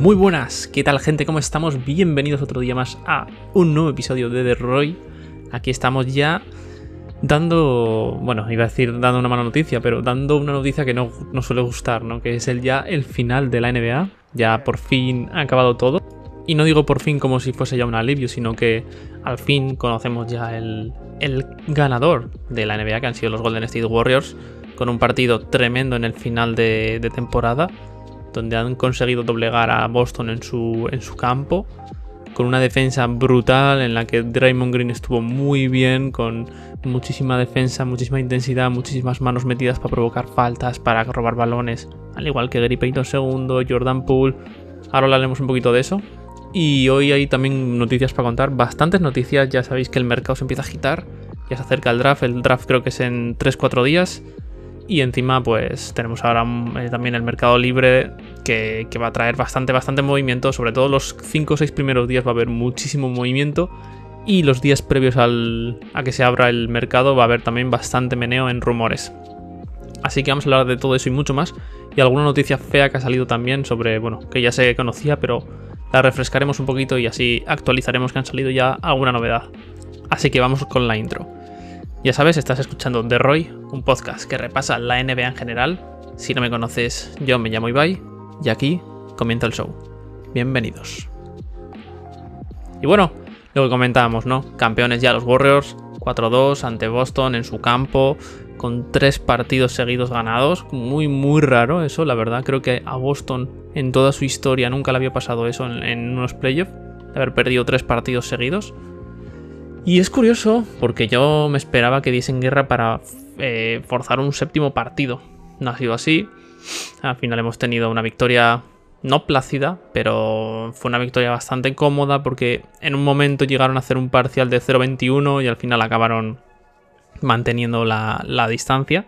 Muy buenas, ¿qué tal gente? ¿Cómo estamos? Bienvenidos otro día más a un nuevo episodio de The Roy. Aquí estamos ya dando, bueno, iba a decir dando una mala noticia, pero dando una noticia que no, no suele gustar, ¿no? Que es el ya el final de la NBA. Ya por fin ha acabado todo. Y no digo por fin como si fuese ya un alivio, sino que al fin conocemos ya el, el ganador de la NBA, que han sido los Golden State Warriors, con un partido tremendo en el final de, temporada, donde han conseguido doblegar a Boston en su, en su campo, con una defensa brutal en la que Draymond Green estuvo muy bien, con muchísima defensa, muchísima intensidad, muchísimas manos metidas para provocar faltas, para robar balones, al igual que Gary Payton II, Jordan Poole. Ahora hablaremos un poquito de eso. Y hoy hay también noticias para contar, bastantes noticias, ya sabéis que el mercado se empieza a agitar, ya se acerca el draft, el draft creo que es en 3-4 días. Y encima pues tenemos ahora eh, también el mercado libre que, que, va a traer bastante, bastante movimiento, sobre todo los 5 o 6 primeros días va a haber muchísimo movimiento y los días previos al, a que se abra el mercado va a haber también bastante meneo en rumores. Así que vamos a hablar de todo eso y mucho más. Y alguna noticia fea que ha salido también sobre, bueno, que ya se conocía, pero la refrescaremos un poquito y así actualizaremos que han salido ya alguna novedad. Así que vamos con la intro. Ya sabes, estás escuchando The Roy, un podcast que repasa la NBA en general. Si no me conoces, yo me llamo Ibai y aquí comienza el show. Bienvenidos. Y bueno, lo que comentábamos, ¿no? Campeones ya los Warriors, 4-2 ante Boston en su campo, con tres partidos seguidos ganados. Muy, muy raro eso, la verdad. Creo que a Boston en toda su historia nunca le había pasado eso en, en unos playoffs, de haber perdido tres partidos seguidos. Y es curioso, porque yo me esperaba que diesen guerra para eh, forzar un séptimo partido. No ha sido así. Al final hemos tenido una victoria no plácida, pero fue una victoria bastante cómoda porque en un momento llegaron a hacer un parcial de 0-21 y al final acabaron manteniendo la, la, distancia.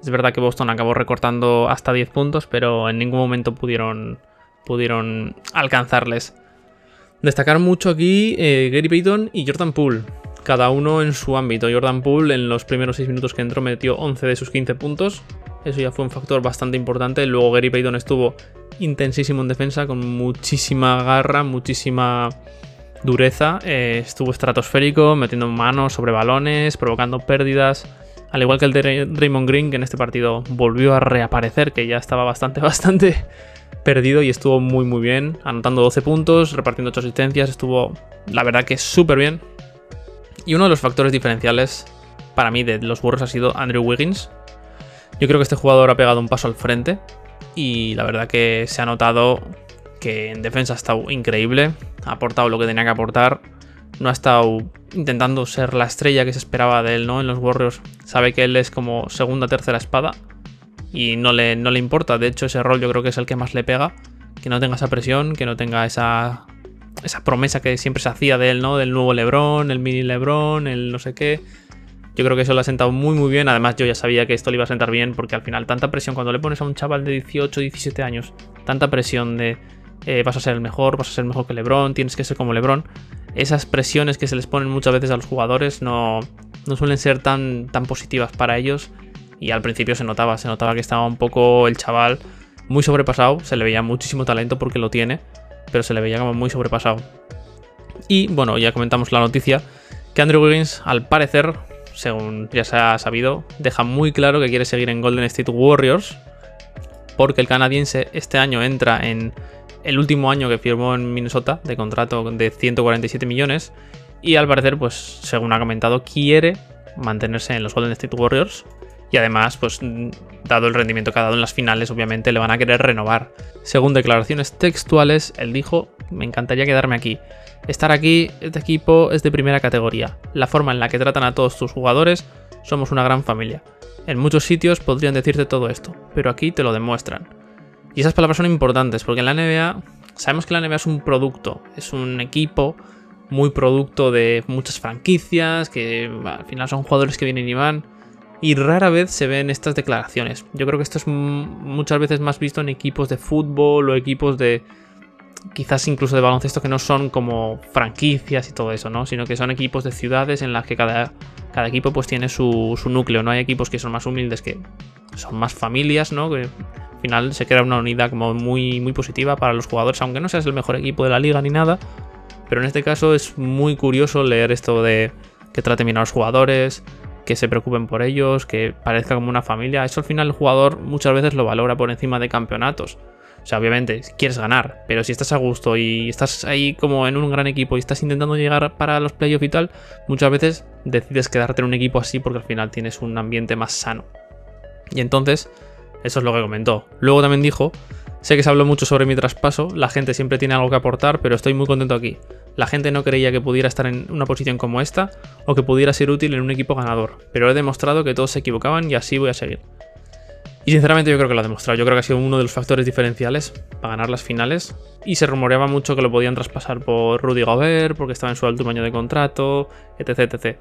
Es verdad que Boston acabó recortando hasta 10 puntos, pero en ningún momento pudieron, pudieron alcanzarles. Destacar mucho aquí eh, Gary Payton y Jordan Poole, cada uno en su ámbito. Jordan Poole en los primeros 6 minutos que entró metió 11 de sus 15 puntos. Eso ya fue un factor bastante importante. Luego Gary Payton estuvo intensísimo en defensa, con muchísima garra, muchísima dureza. Eh, estuvo estratosférico, metiendo manos sobre balones, provocando pérdidas. Al igual que el de Draymond Green, que en este partido volvió a reaparecer, que ya estaba bastante, bastante perdido y estuvo muy muy bien, anotando 12 puntos, repartiendo 8 asistencias, estuvo la verdad que súper bien. Y uno de los factores diferenciales para mí de los burros ha sido Andrew Wiggins. Yo creo que este jugador ha pegado un paso al frente y la verdad que se ha notado que en defensa ha estado increíble, ha aportado lo que tenía que aportar, no ha estado intentando ser la estrella que se esperaba de él, ¿no? En los Warriors sabe que él es como segunda, tercera espada y no le, no le importa. De hecho, ese rol yo creo que es el que más le pega. Que no tenga esa presión, que no tenga esa, esa promesa que siempre se hacía de él, ¿no? Del nuevo Lebron, el mini Lebron, el no sé qué. Yo creo que eso lo ha sentado muy muy bien. Además, yo ya sabía que esto le iba a sentar bien porque al final tanta presión, cuando le pones a un chaval de 18, 17 años, tanta presión de eh, vas a ser el mejor, vas a ser mejor que Lebron, tienes que ser como Lebron. Esas presiones que se les ponen muchas veces a los jugadores no, no suelen ser tan, tan positivas para ellos y al principio se notaba, se notaba que estaba un poco el chaval muy sobrepasado, se le veía muchísimo talento porque lo tiene, pero se le veía como muy sobrepasado. Y bueno, ya comentamos la noticia que Andrew Wiggins, al parecer, según ya se ha sabido, deja muy claro que quiere seguir en Golden State Warriors, porque el canadiense este año entra en el último año que firmó en Minnesota de contrato de 147 millones y al parecer, pues según ha comentado, quiere mantenerse en los Golden State Warriors y además, pues dado el rendimiento que ha dado en las finales, obviamente le van a querer renovar. Según declaraciones textuales, él dijo, me encantaría quedarme aquí. Estar aquí, este equipo es de primera categoría. La forma en la que tratan a todos tus jugadores, somos una gran familia. En muchos sitios podrían decirte todo esto, pero aquí te lo demuestran. Y esas palabras son importantes, porque en la NBA sabemos que la NBA es un producto, es un equipo muy producto de muchas franquicias, que al final son jugadores que vienen y van y rara vez se ven estas declaraciones. Yo creo que esto es muchas veces más visto en equipos de fútbol o equipos de quizás incluso de baloncesto que no son como franquicias y todo eso, ¿no? Sino que son equipos de ciudades en las que cada, cada equipo pues tiene su, su núcleo, ¿no? Hay equipos que son más humildes, que son más familias, ¿no? Que al final se crea una unidad como muy, muy positiva para los jugadores, aunque no seas el mejor equipo de la liga ni nada. Pero en este caso es muy curioso leer esto de que traten bien a los jugadores, que se preocupen por ellos, que parezca como una familia. Eso al final el jugador muchas veces lo valora por encima de campeonatos. O sea, obviamente quieres ganar, pero si estás a gusto y estás ahí como en un gran equipo y estás intentando llegar para los playoffs y tal, muchas veces decides quedarte en un equipo así porque al final tienes un ambiente más sano. Y entonces, eso es lo que comentó. Luego también dijo, sé que se habló mucho sobre mi traspaso, la gente siempre tiene algo que aportar, pero estoy muy contento aquí. La gente no creía que pudiera estar en una posición como esta o que pudiera ser útil en un equipo ganador, pero he demostrado que todos se equivocaban y así voy a seguir. Y sinceramente yo creo que lo ha demostrado. Yo creo que ha sido uno de los factores diferenciales para ganar las finales. Y se rumoreaba mucho que lo podían traspasar por Rudy Gobert, porque estaba en su último año de contrato, etc, etc.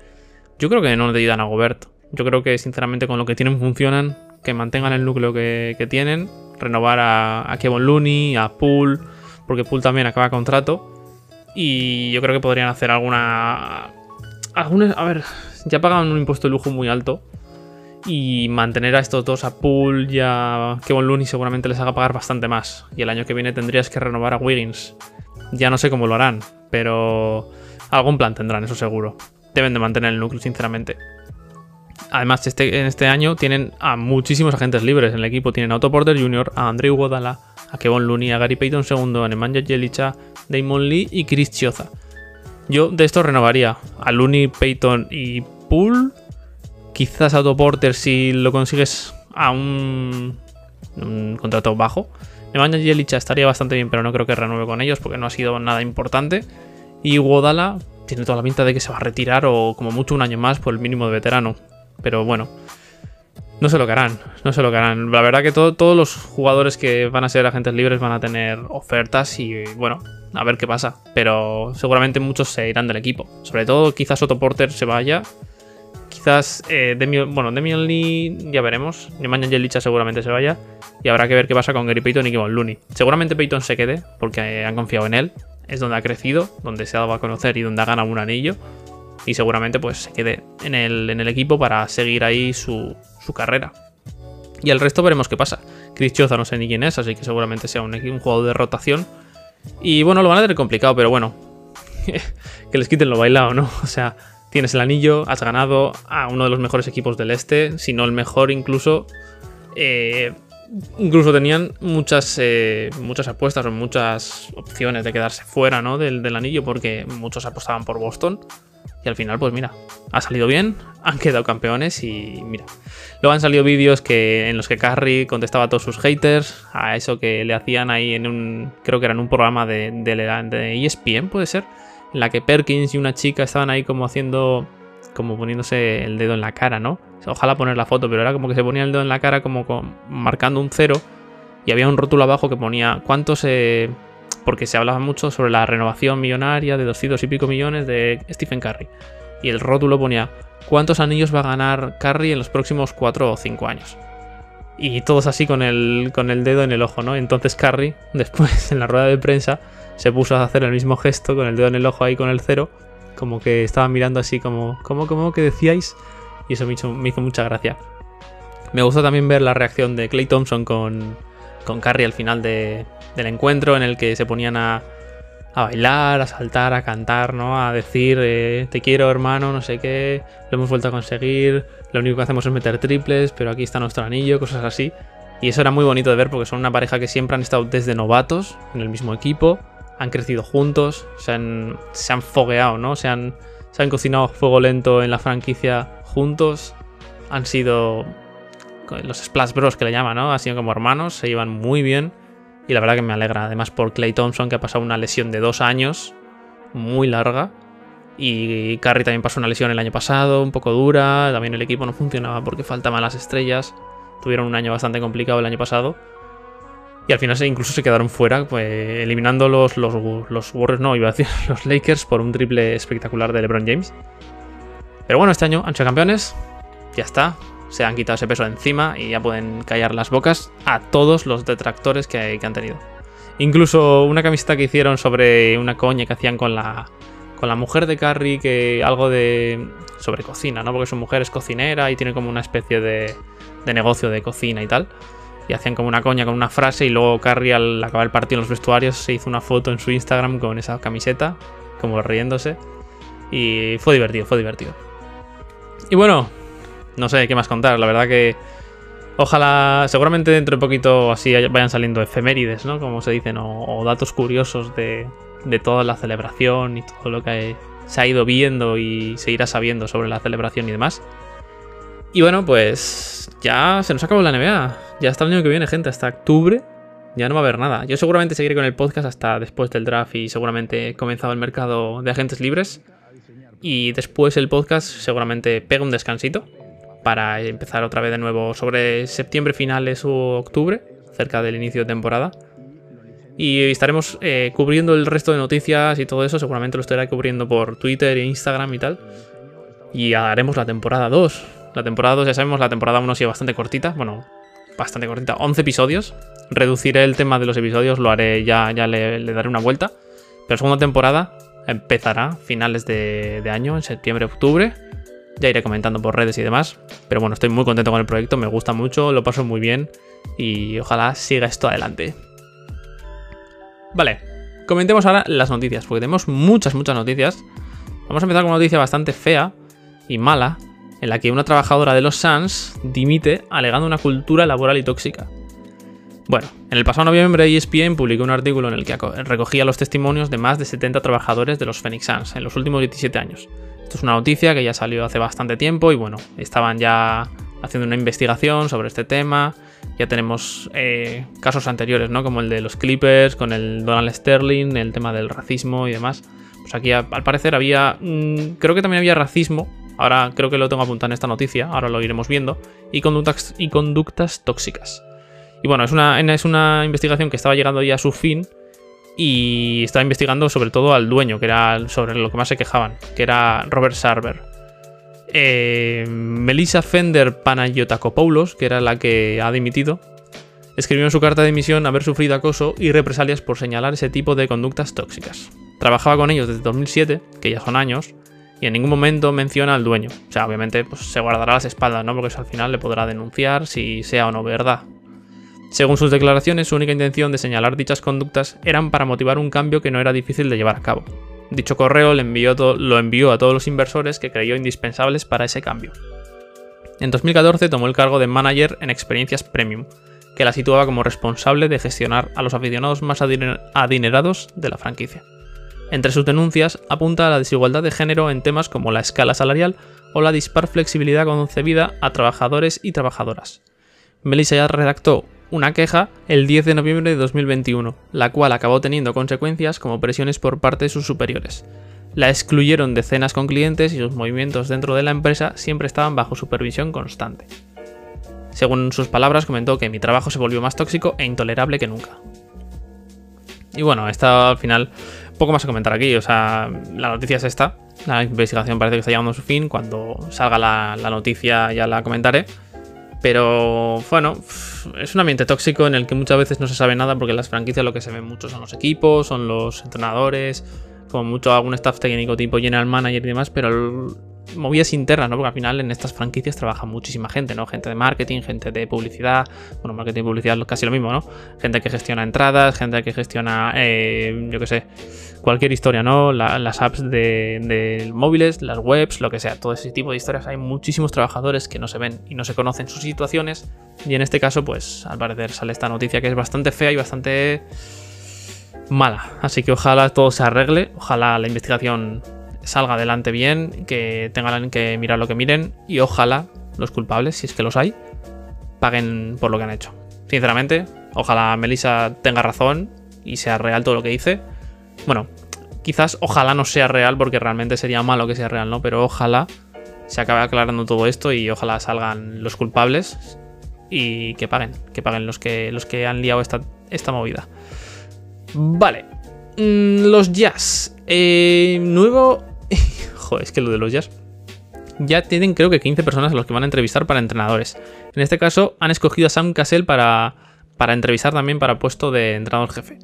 Yo creo que no necesitan a Gobert. Yo creo que sinceramente con lo que tienen funcionan, que mantengan el núcleo que, tienen, renovar a, Kevin Looney, a Poole, porque Poole también acaba contrato. Y yo creo que podrían hacer alguna... alguna a ver, ya pagan un impuesto de lujo muy alto y mantener a estos dos a Pool y a Kevin Looney seguramente les haga pagar bastante más. Y el año que viene tendrías que renovar a Wiggins. Ya no sé cómo lo harán, pero algún plan tendrán, eso seguro. Deben de mantener el núcleo, sinceramente. Además, este, en este año tienen a muchísimos agentes libres en el equipo. Tienen a Otto Porter Jr., a Andrew Godala, a Kevin Looney, a Gary Payton II, a Nemanja Jelicha, Damon Lee y Chris Chioza. Yo de esto renovaría a Looney, Payton y Pool Quizás Autoporter si lo consigues a un, contrato bajo. Nemanja Jelicha estaría bastante bien, pero no creo que renueve con ellos porque no ha sido nada importante. Y Wodala tiene toda la pinta de que se va a retirar o como mucho un año más por el mínimo de veterano. Pero bueno, no sé lo que harán, no sé lo que harán. La verdad que todos los jugadores que van a ser agentes libres van a tener ofertas y bueno, a ver qué pasa. Pero seguramente muchos se irán del equipo. Sobre todo quizás Otto Porter se vaya Quizás eh, bueno, Demian Lee ya veremos. Nemanja Jelicha seguramente se vaya. Y habrá que ver qué pasa con Gary Payton y Kevin Looney. Seguramente Payton se quede porque han confiado en él. Es donde ha crecido, donde se ha dado a conocer y donde ha ganado un anillo. Y seguramente pues se quede en el, en el equipo para seguir ahí su, carrera. Y el resto veremos qué pasa. Chris Choza no sé ni quién es, así que seguramente sea un, un juego de rotación. Y bueno, lo van a tener complicado, pero bueno. que les quiten lo bailado, ¿no? O sea, tienes el anillo, has ganado a uno de los mejores equipos del este, si no el mejor incluso. Eh, incluso tenían muchas, eh, muchas apuestas o muchas opciones de quedarse fuera ¿no? del, del, anillo porque muchos apostaban por Boston. Y al final, pues mira, ha salido bien, han quedado campeones y mira. Luego han salido vídeos que, en los que Curry contestaba a todos sus haters, a eso que le hacían ahí en un, creo que era en un programa de, de, de ESPN, puede ser en la que Perkins y una chica estaban ahí como haciendo, como poniéndose el dedo en la cara, ¿no? Ojalá poner la foto, pero era como que se ponía el dedo en la cara como marcando un cero y había un rótulo abajo que ponía cuántos... se porque se hablaba mucho sobre la renovación millonaria de 200 y pico millones de Stephen Curry. Y el rótulo ponía cuántos anillos va a ganar Curry en los próximos 4 o 5 años. Y todos así con el, con el dedo en el ojo, ¿no? Entonces Curry, después en la rueda de prensa, se puso a hacer el mismo gesto con el dedo en el ojo ahí con el cero, como que estaba mirando así como, ¿cómo, cómo que decíais? Y eso me hizo, me hizo mucha gracia. Me gustó también ver la reacción de Clay Thompson con, con Carrie al final del encuentro, en el que se ponían a, a bailar, a saltar, a cantar, ¿no? A decir, eh, te quiero hermano, no sé qué, lo hemos vuelto a conseguir, lo único que hacemos es meter triples, pero aquí está nuestro anillo, cosas así. Y eso era muy bonito de ver porque son una pareja que siempre han estado desde novatos en el mismo equipo, han crecido juntos, se han, fogueado, ¿no? Se han, se han cocinado fuego lento en la franquicia juntos, han sido los Splash Bros que le llaman, ¿no? Han sido como hermanos, se llevan muy bien y la verdad que me alegra, además por Clay Thompson que ha pasado una lesión de dos años, muy larga. Y Curry también pasó una lesión el año pasado, un poco dura. También el equipo no funcionaba porque faltaban las estrellas. Tuvieron un año bastante complicado el año pasado. Y al final incluso se quedaron fuera, pues, eliminando los, los, los Warriors, no, iba a decir los Lakers por un triple espectacular de LeBron James. Pero bueno, este año han campeones, ya está, se han quitado ese peso encima y ya pueden callar las bocas a todos los detractores que, que han tenido. Incluso una camiseta que hicieron sobre una coña que hacían con la, con la mujer de Carrie, que algo de. sobre cocina, ¿no? Porque su mujer es cocinera y tiene como una especie de, de negocio de cocina y tal. y hacían como una coña con una frase y luego Carrie al acabar el partido en los vestuarios se hizo una foto en su Instagram con esa camiseta, como riéndose. Y fue divertido, fue divertido. Y bueno, no sé qué más contar, la verdad que ojalá, seguramente dentro de poquito así vayan saliendo efemérides, ¿no? Como se dicen, o, datos curiosos de, de toda la celebración y todo lo que se ha ido viendo y se irá sabiendo sobre la celebración y demás. Y bueno, pues ya se nos acabó la NBA. Ya hasta el año que viene, gente, hasta octubre. Ya no va a haber nada. Yo seguramente seguiré con el podcast hasta después del draft y seguramente comenzado el mercado de agentes libres. Y después el podcast seguramente pega un descansito para empezar otra vez de nuevo sobre septiembre finales o octubre, cerca del inicio de temporada. Y estaremos eh, cubriendo el resto de noticias y todo eso. Seguramente lo estaré cubriendo por Twitter e Instagram y tal. Y haremos la temporada 2. La temporada 2, ya sabemos, la temporada 1 ha sido bastante cortita. Bueno, bastante cortita. 11 episodios. Reduciré el tema de los episodios, lo haré, ya, ya le, daré una vuelta. Pero la segunda temporada empezará finales de, de año, en septiembre, octubre. Ya iré comentando por redes y demás. Pero bueno, estoy muy contento con el proyecto, me gusta mucho, lo paso muy bien. Y ojalá siga esto adelante. Vale, comentemos ahora las noticias, porque tenemos muchas, muchas noticias. Vamos a empezar con una noticia bastante fea y mala, en la que una trabajadora de los Suns dimite alegando una cultura laboral y tóxica. Bueno, en el pasado noviembre ESPN publicó un artículo en el que recogía los testimonios de más de 70 trabajadores de los Phoenix Suns en los últimos 17 años. Esto es una noticia que ya salió hace bastante tiempo y bueno, estaban ya haciendo una investigación sobre este tema ya tenemos eh, casos anteriores, ¿no? Como el de los Clippers, con el Donald Sterling, el tema del racismo y demás. Pues aquí al parecer había... Mm, creo que también había racismo. Ahora creo que lo tengo apuntado en esta noticia, ahora lo iremos viendo. Y conductas, y conductas tóxicas. Y bueno, es una, es una investigación que estaba llegando ya a su fin. Y estaba investigando sobre todo al dueño, que era sobre lo que más se quejaban, que era Robert Sarver. Eh, Melissa Fender Panayotacopoulos, que era la que ha dimitido, escribió en su carta de dimisión haber sufrido acoso y represalias por señalar ese tipo de conductas tóxicas. Trabajaba con ellos desde 2007, que ya son años, y en ningún momento menciona al dueño. O sea, obviamente pues, se guardará las espaldas, ¿no? Porque eso al final le podrá denunciar si sea o no verdad. Según sus declaraciones, su única intención de señalar dichas conductas eran para motivar un cambio que no era difícil de llevar a cabo. Dicho correo lo envió a todos los inversores que creyó indispensables para ese cambio. En 2014 tomó el cargo de manager en Experiencias Premium, que la situaba como responsable de gestionar a los aficionados más adinerados de la franquicia. Entre sus denuncias apunta a la desigualdad de género en temas como la escala salarial o la dispar flexibilidad concebida a trabajadores y trabajadoras. Melissa ya redactó una queja el 10 de noviembre de 2021, la cual acabó teniendo consecuencias como presiones por parte de sus superiores. La excluyeron de cenas con clientes y sus movimientos dentro de la empresa siempre estaban bajo supervisión constante. Según sus palabras, comentó que mi trabajo se volvió más tóxico e intolerable que nunca. Y bueno, esta al final, poco más a comentar aquí. O sea, la noticia es esta. La investigación parece que está llegando a su fin. Cuando salga la, la noticia ya la comentaré. Pero bueno, es un ambiente tóxico en el que muchas veces no se sabe nada porque en las franquicias lo que se ve mucho son los equipos, son los entrenadores, como mucho algún staff técnico tipo general manager y demás, pero movidas internas, ¿no? Porque al final en estas franquicias trabaja muchísima gente, ¿no? Gente de marketing, gente de publicidad, bueno, marketing y publicidad es casi lo mismo, ¿no? Gente que gestiona entradas, gente que gestiona, eh, yo qué sé, cualquier historia, ¿no? las apps de, móviles, las webs, lo que sea, todo ese tipo de historias. Hay muchísimos trabajadores que no se ven y no se conocen sus situaciones. Y en este caso, pues al parecer sale esta noticia que es bastante fea y bastante mala. Así que ojalá todo se arregle, ojalá la investigación salga adelante bien, que tengan que mirar lo que miren y ojalá los culpables, si es que los hay, paguen por lo que han hecho. Sinceramente, ojalá Melissa tenga razón y sea real todo lo que dice bueno, quizás ojalá no sea real porque realmente sería malo que sea real, ¿no? Pero ojalá se acabe aclarando todo esto y ojalá salgan los culpables y que paguen, que paguen los que, los que han liado esta, esta movida. Vale. Mm, los jazz. Eh, nuevo... Es que lo de los jazz... Ya tienen creo que 15 personas a los que van a entrevistar para entrenadores. En este caso han escogido a Sam Cassell para, para entrevistar también para puesto de entrenador jefe.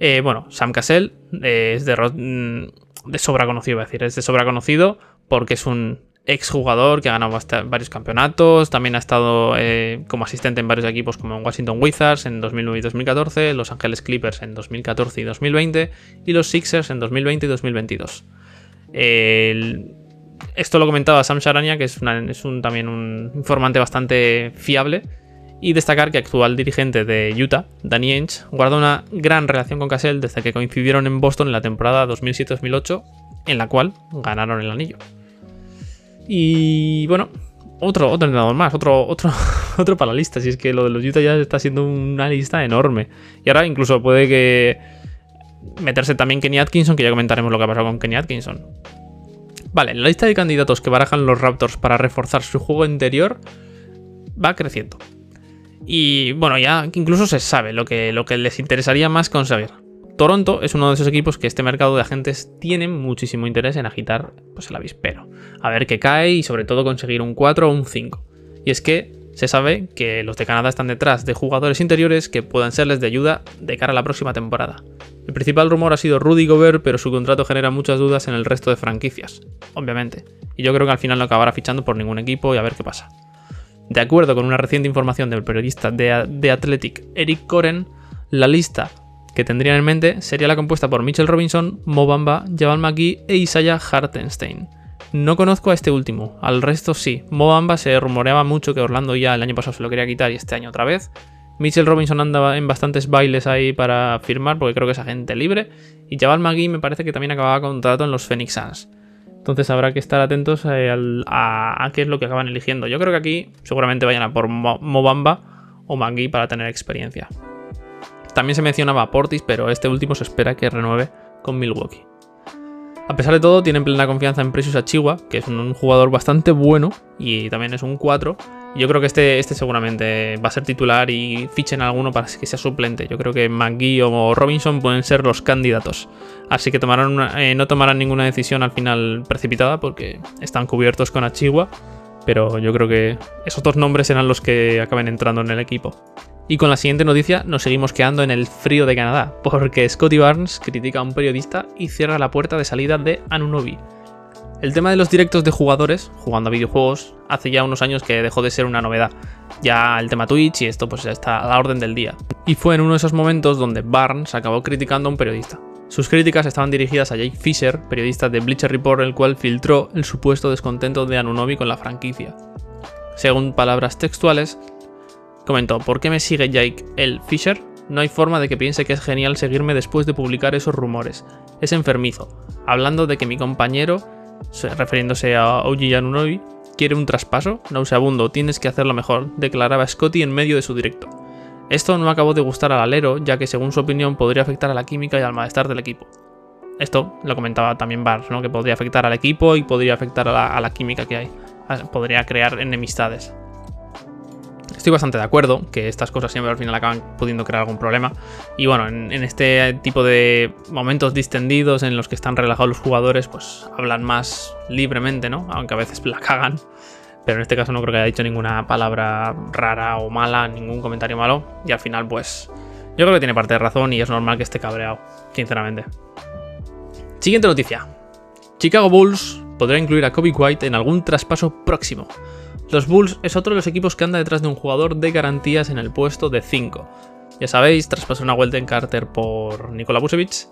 Eh, bueno, Sam Cassell eh, es de, mm, de, sobra conocido, a decir, es de sobra conocido porque es un exjugador que ha ganado varios campeonatos, también ha estado eh, como asistente en varios equipos como en Washington Wizards en 2009 y 2014, Los Ángeles Clippers en 2014 y 2020 y los Sixers en 2020 y 2022. Esto lo comentaba Sam Sharania, que es, un, también un informante bastante fiable. Y destacar que actual dirigente de Utah, Danny Ainge, guarda una gran relación con Cassell desde que coincidieron en Boston en la temporada 2007-2008, en la cual ganaron el anillo. Y bueno, otro, otro entrenador más, otro, otro, otro para la lista. Si es que lo de los Utah ya está siendo una lista enorme. Y ahora incluso puede que meterse también Kenny Atkinson, que ya comentaremos lo que ha pasado con Kenny Atkinson. Vale, la lista de candidatos que barajan los Raptors para reforzar su juego interior va creciendo. Y bueno, ya incluso se sabe lo que, lo que les interesaría más conseguir. Toronto es uno de esos equipos que este mercado de agentes tiene muchísimo interés en agitar pues, el avispero. A ver qué cae y sobre todo conseguir un 4 o un 5. Y es que se sabe que los de Canadá están detrás de jugadores interiores que puedan serles de ayuda de cara a la próxima temporada. El principal rumor ha sido Rudy Gobert, pero su contrato genera muchas dudas en el resto de franquicias, obviamente. Y yo creo que al final no acabará fichando por ningún equipo y a ver qué pasa. De acuerdo con una reciente información del periodista de, Athletic Eric Coren, la lista que tendrían en mente sería la compuesta por Mitchell Robinson, Mobamba, Jabal McGee e Isaiah Hartenstein. No conozco a este último, al resto sí. Mobamba se rumoreaba mucho que Orlando ya el año pasado se lo quería quitar y este año otra vez. Mitchell Robinson andaba en bastantes bailes ahí para firmar porque creo que es agente libre. Y Jabal McGee me parece que también acababa contrato en los Phoenix Suns. Entonces habrá que estar atentos eh, a, qué es lo que acaban eligiendo. Yo creo que aquí seguramente vayan a por Mobamba o McGee para tener experiencia. También se mencionaba Portis, pero este último se espera que renueve con Milwaukee. A pesar de todo, tienen plena confianza en Precious Achigua, que es un jugador bastante bueno y también es un 4. Yo creo que este, este seguramente va a ser titular y fichen alguno para que sea suplente. Yo creo que McGee o Robinson pueden ser los candidatos. Así que tomarán eh, no tomarán ninguna decisión al final precipitada porque están cubiertos con Achigua. Pero yo creo que esos dos nombres serán los que acaben entrando en el equipo. Y con la siguiente noticia nos seguimos quedando en el frío de Canadá, porque Scotty Barnes critica a un periodista y cierra la puerta de salida de Anunobi. El tema de los directos de jugadores jugando a videojuegos hace ya unos años que dejó de ser una novedad. Ya el tema Twitch y esto pues está a la orden del día. Y fue en uno de esos momentos donde Barnes acabó criticando a un periodista. Sus críticas estaban dirigidas a Jake Fisher, periodista de Bleacher Report, el cual filtró el supuesto descontento de Anunobi con la franquicia. Según palabras textuales, Comentó, ¿por qué me sigue Jake el Fisher? No hay forma de que piense que es genial seguirme después de publicar esos rumores. Es enfermizo. Hablando de que mi compañero, refiriéndose a Oji Yanunobi, quiere un traspaso, nauseabundo, tienes que hacerlo mejor, declaraba Scotty en medio de su directo. Esto no acabó de gustar al alero, ya que según su opinión podría afectar a la química y al malestar del equipo. Esto lo comentaba también Barnes, ¿no? que podría afectar al equipo y podría afectar a la química que hay. Podría crear enemistades. Estoy bastante de acuerdo que estas cosas siempre al final acaban pudiendo crear algún problema. Y bueno, en, este tipo de momentos distendidos en los que están relajados los jugadores, pues hablan más libremente, ¿no? Aunque a veces la cagan. Pero en este caso no creo que haya dicho ninguna palabra rara o mala, ningún comentario malo. Y al final, pues, yo creo que tiene parte de razón y es normal que esté cabreado, sinceramente. Siguiente noticia. Chicago Bulls podrá incluir a Kobe White en algún traspaso próximo. Los Bulls es otro de los equipos que anda detrás de un jugador de garantías en el puesto de 5. Ya sabéis, traspasó una vuelta en Carter por Nikola Vucevic.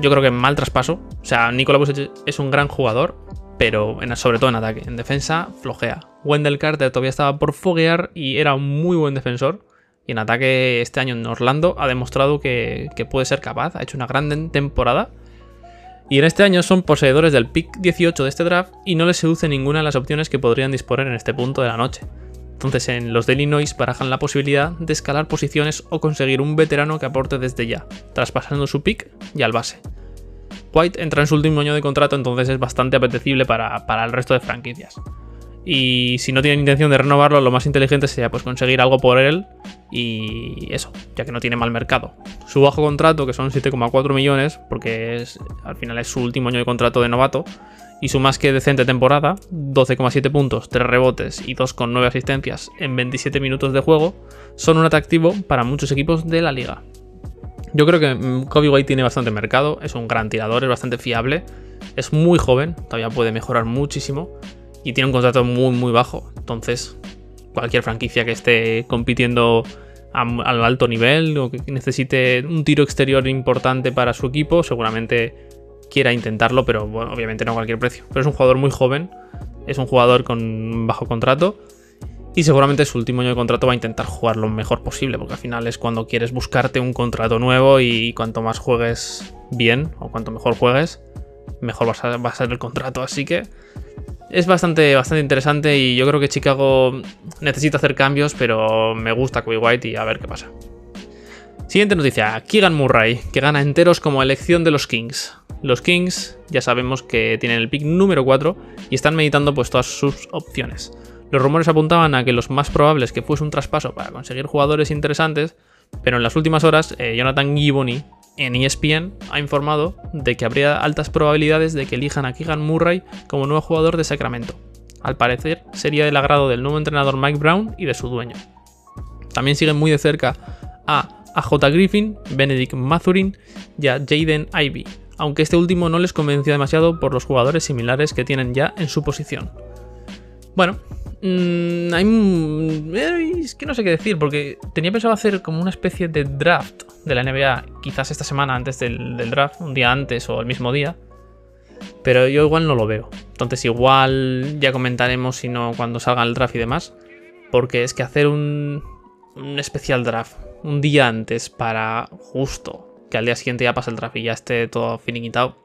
Yo creo que mal traspaso. O sea, Nikola Vucevic es un gran jugador, pero sobre todo en ataque. En defensa, flojea. Wendell Carter todavía estaba por foguear y era un muy buen defensor. Y en ataque este año en Orlando ha demostrado que, que puede ser capaz. Ha hecho una gran temporada y en este año son poseedores del pick 18 de este draft y no les seduce ninguna de las opciones que podrían disponer en este punto de la noche. Entonces en los de Illinois barajan la posibilidad de escalar posiciones o conseguir un veterano que aporte desde ya, traspasando su pick y al base. White entra en su último año de contrato, entonces es bastante apetecible para, para el resto de franquicias. Y si no tienen intención de renovarlo, lo más inteligente sería pues conseguir algo por él y eso, ya que no tiene mal mercado. Su bajo contrato, que son 7,4 millones, porque es, al final es su último año de contrato de novato, y su más que decente temporada, 12,7 puntos, 3 rebotes y 2,9 asistencias en 27 minutos de juego, son un atractivo para muchos equipos de la liga. Yo creo que mm, Kobe White tiene bastante mercado, es un gran tirador, es bastante fiable, es muy joven, todavía puede mejorar muchísimo y tiene un contrato muy, muy bajo. Entonces, cualquier franquicia que esté compitiendo al alto nivel o que necesite un tiro exterior importante para su equipo, seguramente quiera intentarlo, pero bueno, obviamente no a cualquier precio. Pero es un jugador muy joven, es un jugador con bajo contrato y seguramente su último año de contrato va a intentar jugar lo mejor posible, porque al final es cuando quieres buscarte un contrato nuevo y cuanto más juegues bien o cuanto mejor juegues, mejor va a, ser el contrato. Así que es bastante, bastante interesante y yo creo que Chicago necesita hacer cambios, pero me gusta Kobe White y a ver qué pasa. Siguiente noticia, Keegan Murray, que gana enteros como elección de los Kings. Los Kings ya sabemos que tienen el pick número 4 y están meditando pues todas sus opciones. Los rumores apuntaban a que los más probables que fuese un traspaso para conseguir jugadores interesantes, pero en las últimas horas eh, Jonathan Giboney en ESPN ha informado de que habría altas probabilidades de que elijan a Keegan Murray como nuevo jugador de Sacramento. Al parecer, sería del agrado del nuevo entrenador Mike Brown y de su dueño. También siguen muy de cerca a AJ Griffin, Benedict Mathurin y a Jaden Ivey, aunque este último no les convenció demasiado por los jugadores similares que tienen ya en su posición. Bueno, mmm, hay, es que no sé qué decir, porque tenía pensado hacer como una especie de draft de la NBA, quizás esta semana antes del, draft, un día antes o el mismo día, pero yo igual no lo veo. Entonces igual ya comentaremos si no cuando salga el draft y demás, porque es que hacer un, un especial draft un día antes para justo que al día siguiente ya pase el draft y ya esté todo finiquitado,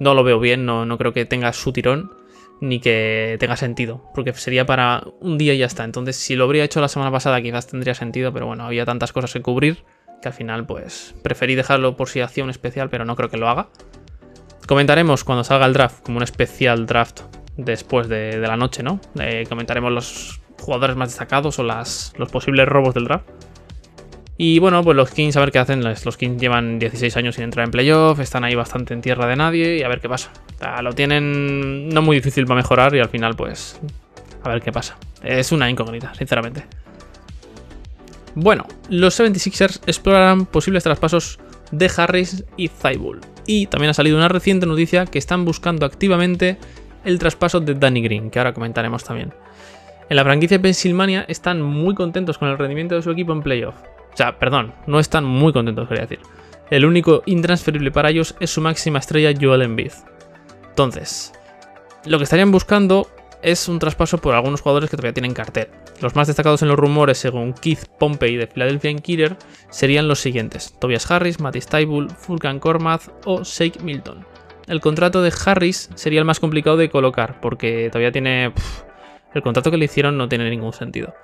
no lo veo bien, no, no creo que tenga su tirón ni que tenga sentido, porque sería para un día y ya está. Entonces, si lo habría hecho la semana pasada, quizás tendría sentido, pero bueno, había tantas cosas que cubrir que al final, pues, preferí dejarlo por si hacía un especial, pero no creo que lo haga. Comentaremos cuando salga el draft, como un especial draft después de, la noche, ¿no? Eh, comentaremos los jugadores más destacados o las, los posibles robos del draft. Y bueno, pues los Kings a ver qué hacen. Los Kings llevan 16 años sin entrar en playoff, están ahí bastante en tierra de nadie y a ver qué pasa. lo tienen no muy difícil para mejorar y al final pues a ver qué pasa. Es una incógnita, sinceramente. Bueno, los 76ers explorarán posibles traspasos de Harris y Thibault. Y también ha salido una reciente noticia que están buscando activamente el traspaso de Danny Green, que ahora comentaremos también. En la franquicia de Pensilvania están muy contentos con el rendimiento de su equipo en playoff. O sea, perdón, no están muy contentos, quería decir. El único intransferible para ellos es su máxima estrella Joel Embiid. Entonces, lo que estarían buscando es un traspaso por algunos jugadores que todavía tienen cartel. Los más destacados en los rumores, según Keith Pompey de Philadelphia Inquirer, serían los siguientes: Tobias Harris, Matisse Taibul, Fulcan Kormath o Shake Milton. El contrato de Harris sería el más complicado de colocar, porque todavía tiene. el contrato que le hicieron no tiene ningún sentido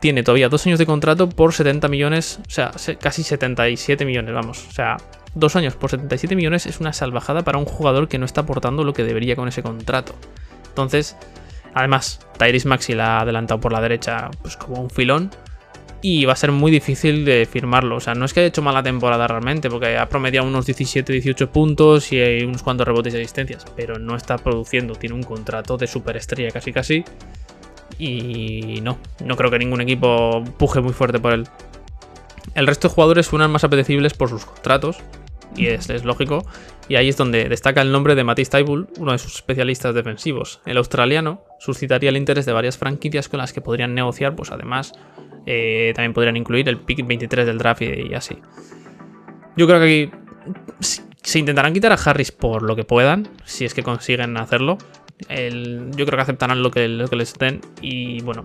tiene todavía dos años de contrato por 70 millones, o sea, casi 77 millones, vamos. O sea, dos años por 77 millones es una salvajada para un jugador que no está aportando lo que debería con ese contrato. Entonces, además, Tyrese Maxi la ha adelantado por la derecha, pues como un filón. Y va a ser muy difícil de firmarlo. O sea, no es que haya hecho mala temporada realmente, porque ha promediado unos 17-18 puntos y hay unos cuantos rebotes y asistencias. Pero no está produciendo, tiene un contrato de superestrella casi casi y no, no creo que ningún equipo puje muy fuerte por él. El resto de jugadores suenan más apetecibles por sus contratos, y es, lógico, y ahí es donde destaca el nombre de Matisse Taibul, uno de sus especialistas defensivos. El australiano suscitaría el interés de varias franquicias con las que podrían negociar, pues además eh, también podrían incluir el pick 23 del draft y, así. Yo creo que aquí se intentarán quitar a Harris por lo que puedan, si es que consiguen hacerlo, yo creo que aceptarán lo que, les den y bueno.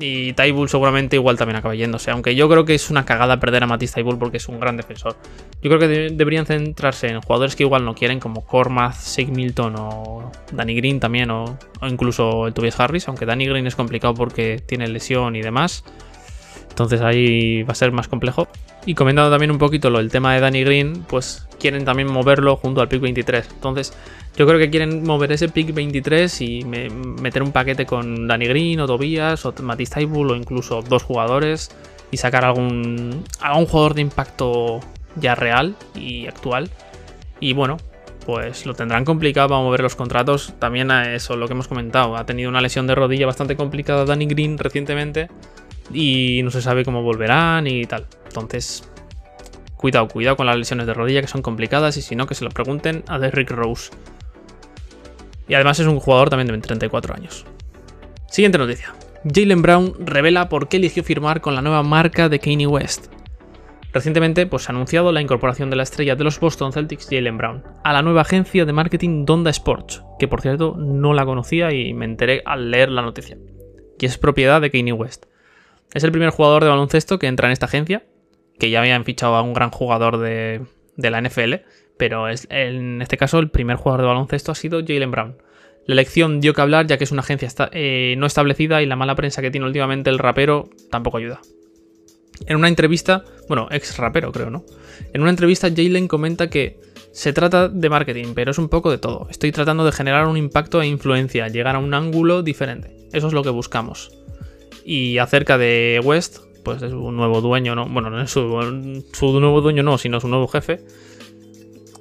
Y Tybull seguramente igual también acaba yéndose. Aunque yo creo que es una cagada perder a Matisse Tybull porque es un gran defensor. Yo creo que deberían centrarse en jugadores que igual no quieren, como Cormath, Shake Milton o Danny Green también, o, incluso el Tobias Harris. Aunque Danny Green es complicado porque tiene lesión y demás. Entonces ahí va a ser más complejo. Y comentando también un poquito lo del tema de Danny Green, pues quieren también moverlo junto al pick 23. Entonces yo creo que quieren mover ese pick 23 y meter un paquete con Danny Green o Tobias o Matisse o incluso dos jugadores y sacar algún, algún jugador de impacto ya real y actual. Y bueno, pues lo tendrán complicado para mover los contratos. También a eso, lo que hemos comentado. Ha tenido una lesión de rodilla bastante complicada Danny Green recientemente. Y no se sabe cómo volverán y tal. Entonces, cuidado, cuidado con las lesiones de rodilla que son complicadas. Y si no, que se lo pregunten a Derrick Rose. Y además es un jugador también de 34 años. Siguiente noticia. Jalen Brown revela por qué eligió firmar con la nueva marca de Kanye West. Recientemente pues, se ha anunciado la incorporación de la estrella de los Boston Celtics, Jalen Brown, a la nueva agencia de marketing Donda Sports, que por cierto no la conocía y me enteré al leer la noticia, que es propiedad de Kanye West. Es el primer jugador de baloncesto que entra en esta agencia, que ya habían fichado a un gran jugador de, la NFL, pero es, en este caso el primer jugador de baloncesto ha sido Jalen Brown. La elección dio que hablar ya que es una agencia eh, no establecida y la mala prensa que tiene últimamente el rapero tampoco ayuda. En una entrevista, bueno, ex rapero creo, ¿no? En una entrevista Jalen comenta que se trata de marketing, pero es un poco de todo. Estoy tratando de generar un impacto e influencia, llegar a un ángulo diferente. Eso es lo que buscamos. Y acerca de West, pues es un nuevo dueño, ¿no? Bueno, no es su, su nuevo dueño, no, sino su nuevo jefe.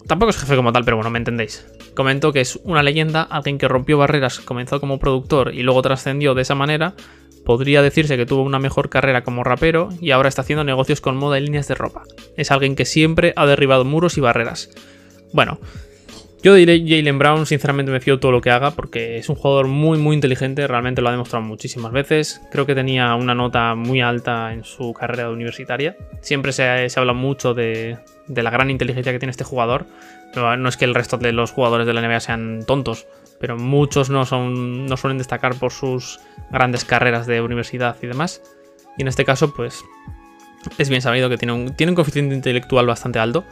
Tampoco es jefe como tal, pero bueno, me entendéis. Comentó que es una leyenda, alguien que rompió barreras, comenzó como productor y luego trascendió de esa manera, Podría decirse que tuvo una mejor carrera como rapero y ahora está haciendo negocios con moda y líneas de ropa. Es alguien que siempre ha derribado muros y barreras. Bueno, yo diré Jalen Brown, sinceramente me fío todo lo que haga porque es un jugador muy muy inteligente, realmente lo ha demostrado muchísimas veces. Creo que tenía una nota muy alta en su carrera universitaria. Siempre se, habla mucho de, de, la gran inteligencia que tiene este jugador. no es que el resto de los jugadores de la NBA sean tontos, pero muchos no, son, no suelen destacar por sus grandes carreras de universidad y demás. Y en este caso, pues es bien sabido que tiene un, tiene un coeficiente intelectual bastante alto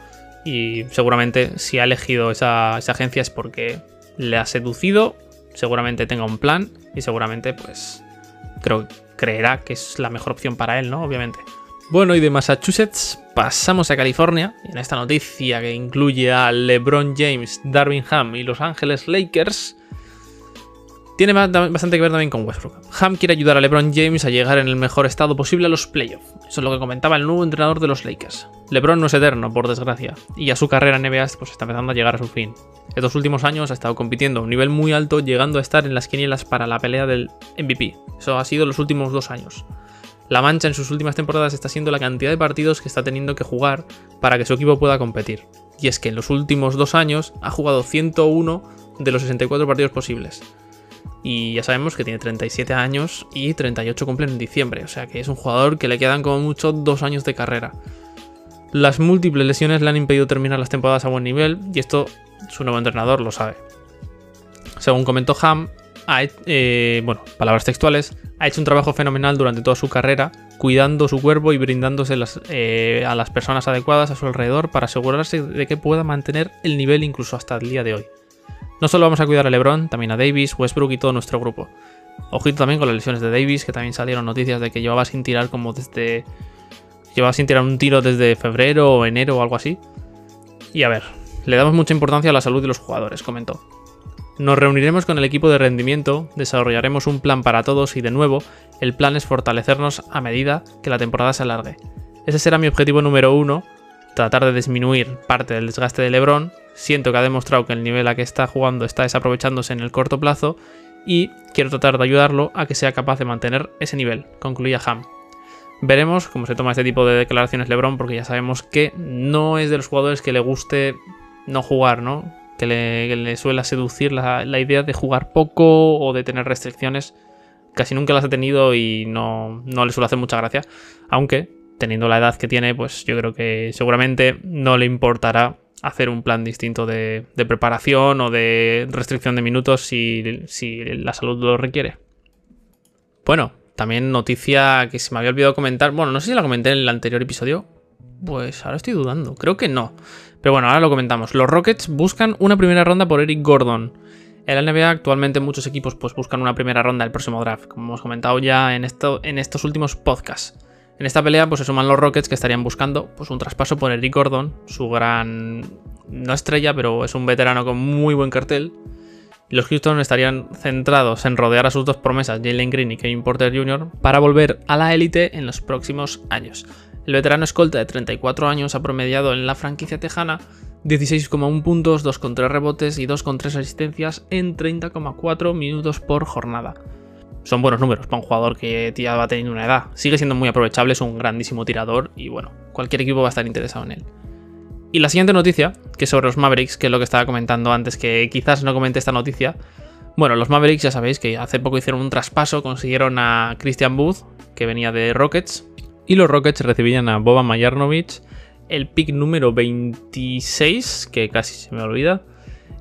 y seguramente si ha elegido esa, agencia es porque le ha seducido, seguramente tenga un plan y seguramente pues creo creerá que es la mejor opción para él, ¿no? Obviamente. Bueno, y de Massachusetts pasamos a California, y en esta noticia que incluye a LeBron James, Darwin Ham y Los Ángeles Lakers, tiene bastante que ver también con Westbrook. Ham quiere ayudar a LeBron James a llegar en el mejor estado posible a los playoffs. Eso es lo que comentaba el nuevo entrenador de los Lakers. LeBron no es eterno, por desgracia, y ya su carrera en NBA pues, está empezando a llegar a su fin. Estos últimos años ha estado compitiendo a un nivel muy alto, llegando a estar en las quinielas para la pelea del MVP. Eso ha sido los últimos dos años. La mancha en sus últimas temporadas está siendo la cantidad de partidos que está teniendo que jugar para que su equipo pueda competir. Y es que en los últimos dos años ha jugado 101 de los 64 partidos posibles y ya sabemos que tiene 37 años y 38 cumplen en diciembre, o sea que es un jugador que le quedan como mucho dos años de carrera. Las múltiples lesiones le han impedido terminar las temporadas a buen nivel y esto su nuevo entrenador lo sabe. Según comentó Ham, eh, bueno, palabras textuales, ha hecho un trabajo fenomenal durante toda su carrera, cuidando su cuerpo y brindándose eh, a las personas adecuadas a su alrededor para asegurarse de que pueda mantener el nivel incluso hasta el día de hoy. No solo vamos a cuidar a LeBron, también a Davis, Westbrook y todo nuestro grupo. Ojito también con las lesiones de Davis, que también salieron noticias de que llevaba sin tirar como desde. Llevaba sin tirar un tiro desde febrero o enero o algo así. Y a ver, le damos mucha importancia a la salud de los jugadores, comentó. Nos reuniremos con el equipo de rendimiento, desarrollaremos un plan para todos y de nuevo, el plan es fortalecernos a medida que la temporada se alargue. Ese será mi objetivo número uno tratar de disminuir parte del desgaste de LeBron. Siento que ha demostrado que el nivel a que está jugando está desaprovechándose en el corto plazo y quiero tratar de ayudarlo a que sea capaz de mantener ese nivel, concluía Ham. Veremos cómo se toma este tipo de declaraciones LeBron porque ya sabemos que no es de los jugadores que le guste no jugar, ¿no? Que le, suele seducir la, la, idea de jugar poco o de tener restricciones. Casi nunca las ha tenido y no, no le suele hacer mucha gracia. Aunque teniendo la edad que tiene, pues yo creo que seguramente no le importará hacer un plan distinto de, preparación o de restricción de minutos si, la salud lo requiere. Bueno, también noticia que se me había olvidado comentar. Bueno, no sé si la comenté en el anterior episodio. Pues ahora estoy dudando. Creo que no. Pero bueno, ahora lo comentamos. Los Rockets buscan una primera ronda por Eric Gordon. En la NBA actualmente muchos equipos pues, buscan una primera ronda el próximo draft, como hemos comentado ya en estos últimos podcasts. En esta pelea pues se suman los Rockets que estarían buscando pues, un traspaso por Eric Gordon, su gran... no estrella, pero es un veterano con muy buen cartel. Los Houston estarían centrados en rodear a sus dos promesas, Jalen Green y Kevin Porter Jr., para volver a la élite en los próximos años. El veterano escolta de 34 años ha promediado en la franquicia tejana 16,1 puntos, 2,3 rebotes y 2,3 asistencias en 30,4 minutos por jornada son buenos números para un jugador que ya va teniendo una edad. Sigue siendo muy aprovechable, es un grandísimo tirador y bueno, cualquier equipo va a estar interesado en él. Y la siguiente noticia, que es sobre los Mavericks, que es lo que estaba comentando antes, que quizás no comente esta noticia, Bueno, los Mavericks ya sabéis que hace poco hicieron un traspaso, consiguieron a Christian Booth, que venía de Rockets, y los Rockets recibían a Boba Majarnovich, el pick número 26, que casi se me olvida,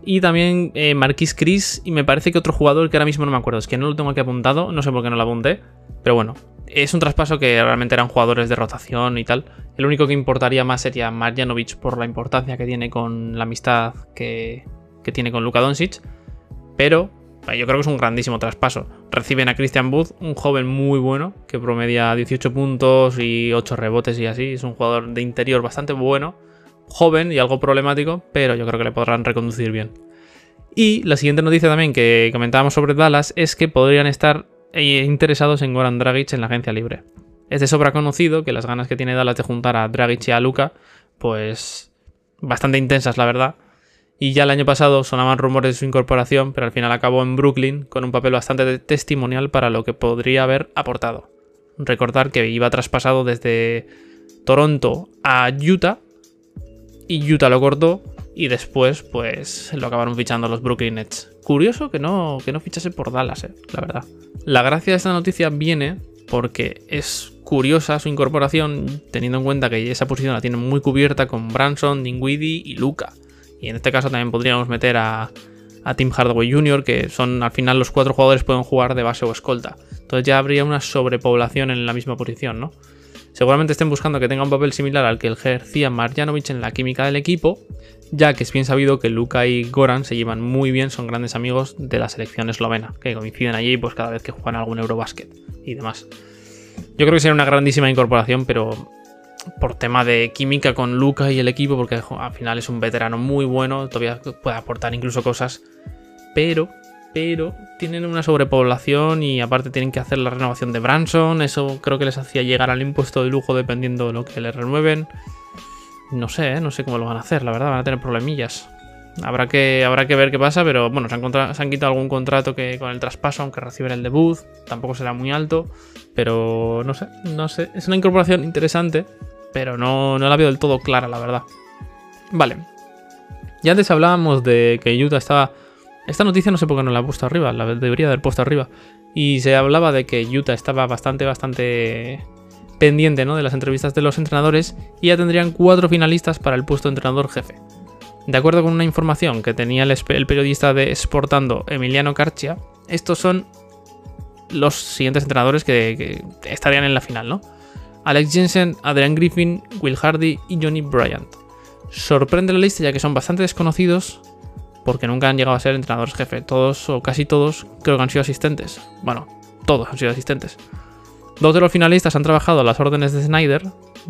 y también eh, Marquis Chris y me parece que otro jugador que ahora mismo no me acuerdo, es que no lo tengo aquí apuntado, no sé por qué no lo apunté, pero bueno, es un traspaso que realmente eran jugadores de rotación y tal. El único que importaría más sería Marjanovic por la importancia que tiene con la amistad que, que tiene con Luka Doncic, pero eh, yo creo que es un grandísimo traspaso. Reciben a Christian Booth, un joven muy bueno, que promedia 18 puntos y 8 rebotes y así. Es un jugador de interior bastante bueno joven y algo problemático, pero yo creo que le podrán reconducir bien. Y la siguiente noticia también que comentábamos sobre Dallas es que podrían estar eh, interesados en Goran Dragic en la agencia libre. Es de sobra conocido que las ganas que tiene Dallas de juntar a Dragic y a Luca, pues bastante intensas la verdad. Y ya el año pasado sonaban rumores de su incorporación, pero al final acabó en Brooklyn con un papel bastante testimonial para lo que podría haber aportado. Recordar que iba traspasado desde Toronto a Utah y Utah lo cortó y después pues lo acabaron fichando los Brooklyn Nets. Curioso que no, que no fichase por Dallas, eh, la verdad. La gracia de esta noticia viene porque es curiosa su incorporación teniendo en cuenta que esa posición la tienen muy cubierta con Branson, Dinwiddie y Luca. Y en este caso también podríamos meter a, a Tim Hardaway Jr., que son al final los cuatro jugadores pueden jugar de base o escolta. Entonces ya habría una sobrepoblación en la misma posición, ¿no? Seguramente estén buscando que tenga un papel similar al que ejercía Marjanovic en la química del equipo, ya que es bien sabido que Luka y Goran se llevan muy bien, son grandes amigos de la selección eslovena, que coinciden allí pues cada vez que juegan algún Eurobasket y demás. Yo creo que sería una grandísima incorporación, pero por tema de química con Luca y el equipo, porque al final es un veterano muy bueno, todavía puede aportar incluso cosas, pero pero tienen una sobrepoblación y aparte tienen que hacer la renovación de Branson. Eso creo que les hacía llegar al impuesto de lujo dependiendo de lo que les renueven. No sé, ¿eh? no sé cómo lo van a hacer, la verdad, van a tener problemillas. Habrá que, habrá que ver qué pasa, pero bueno, se han, quitado algún contrato que con el traspaso, aunque reciben el debut, tampoco será muy alto. Pero no sé, no sé. Es una incorporación interesante, pero no, no la veo del todo clara, la verdad. Vale. Ya antes hablábamos de que Utah estaba esta noticia no sé por qué no la he puesto arriba, la debería haber puesto arriba. Y se hablaba de que Utah estaba bastante, bastante pendiente ¿no? de las entrevistas de los entrenadores y ya tendrían cuatro finalistas para el puesto de entrenador jefe. De acuerdo con una información que tenía el, periodista de Sportando Emiliano Carcia, estos son los siguientes entrenadores que, que, estarían en la final, ¿no? Alex Jensen, Adrian Griffin, Will Hardy y Johnny Bryant. Sorprende la lista ya que son bastante desconocidos porque nunca han llegado a ser entrenadores jefe. Todos o casi todos creo que han sido asistentes. Bueno, todos han sido asistentes. Dos de los finalistas han trabajado a las órdenes de Snyder.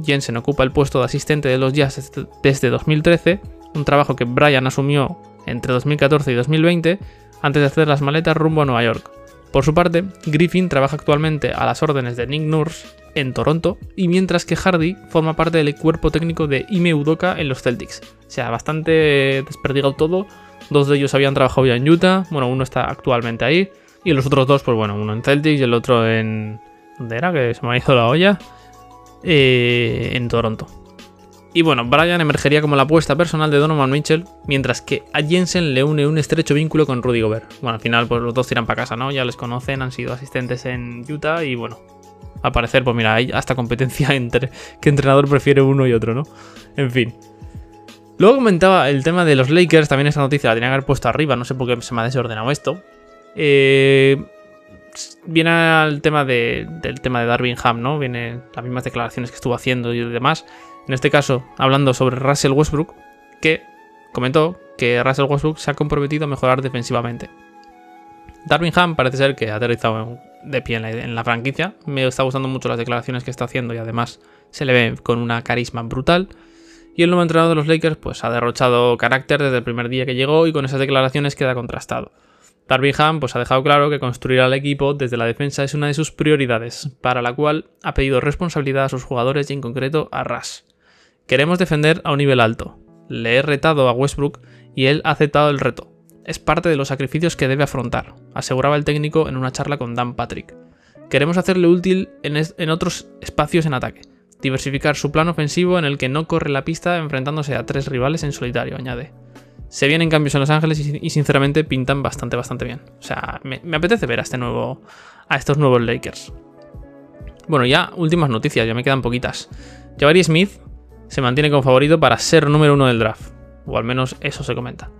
Jensen ocupa el puesto de asistente de los Jazz desde 2013, un trabajo que Bryan asumió entre 2014 y 2020 antes de hacer las maletas rumbo a Nueva York. Por su parte, Griffin trabaja actualmente a las órdenes de Nick Nurse en Toronto, y mientras que Hardy forma parte del cuerpo técnico de Ime Udoka en los Celtics. O sea, bastante desperdigado todo, Dos de ellos habían trabajado ya en Utah, bueno, uno está actualmente ahí. Y los otros dos, pues bueno, uno en Celtics y el otro en... ¿Dónde era? Que se me ha ido la olla. Eh, en Toronto. Y bueno, Brian emergería como la apuesta personal de Donovan Mitchell, mientras que a Jensen le une un estrecho vínculo con Rudy Gobert. Bueno, al final pues los dos tiran para casa, ¿no? Ya les conocen, han sido asistentes en Utah y bueno, al parecer pues mira, hay hasta competencia entre qué entrenador prefiere uno y otro, ¿no? En fin. Luego comentaba el tema de los Lakers, también esta noticia la tenía que haber puesto arriba, no sé por qué se me ha desordenado esto. Eh, viene al tema de, del tema de Darwin Ham, ¿no? Viene las mismas declaraciones que estuvo haciendo y demás. En este caso, hablando sobre Russell Westbrook, que comentó que Russell Westbrook se ha comprometido a mejorar defensivamente. Darwin Ham parece ser que ha aterrizado de pie en la, en la franquicia. Me está gustando mucho las declaraciones que está haciendo y además se le ve con una carisma brutal. Y el nuevo entrenador de los Lakers pues ha derrochado carácter desde el primer día que llegó y con esas declaraciones queda contrastado. Darby Ham pues, ha dejado claro que construir al equipo desde la defensa es una de sus prioridades, para la cual ha pedido responsabilidad a sus jugadores y en concreto a Rush. Queremos defender a un nivel alto. Le he retado a Westbrook y él ha aceptado el reto. Es parte de los sacrificios que debe afrontar, aseguraba el técnico en una charla con Dan Patrick. Queremos hacerle útil en otros espacios en ataque diversificar su plan ofensivo en el que no corre la pista enfrentándose a tres rivales en solitario, añade. Se vienen cambios en Los Ángeles y, sinceramente pintan bastante, bastante bien. O sea, me, apetece ver a este nuevo. a estos nuevos Lakers. Bueno, ya últimas noticias, ya me quedan poquitas. Jabari Smith se mantiene como favorito para ser número uno del draft. O al menos eso se comenta.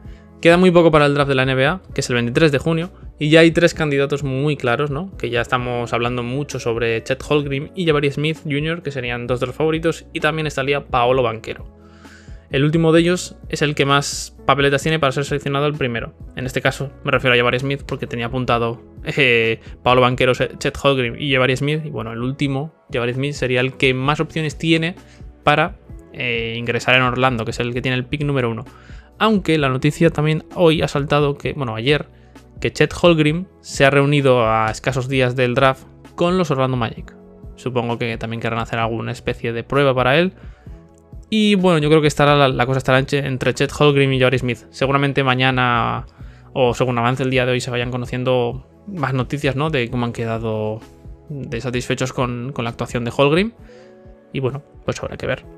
Queda muy poco para el draft de la NBA, que es el 23 de junio, y ya hay tres candidatos muy claros, ¿no? Que ya estamos hablando mucho sobre Chet Holgrim y Jabari Smith Jr., que serían dos de los favoritos, y también estaría Paolo Banquero. El último de ellos es el que más papeletas tiene para ser seleccionado el primero. En este caso me refiero a Jabari Smith porque tenía apuntado eh, Paolo Banquero, Chet Holgrim y Jabari Smith. Y bueno, el último, Jabari Smith, sería el que más opciones tiene para eh, ingresar en Orlando, que es el que tiene el pick número uno. Aunque la noticia también hoy ha saltado que, bueno, ayer, que Chet Holgrim se ha reunido a escasos días del draft con los Orlando Magic. Supongo que también querrán hacer alguna especie de prueba para él. Y bueno, yo creo que estará la, cosa estará entre Chet Holgrim y Jabari Smith. Seguramente mañana o según avance el día de hoy se vayan conociendo más noticias, ¿no? De cómo han quedado de satisfechos con, con la actuación de Holgrim. Y bueno, pues habrá que ver.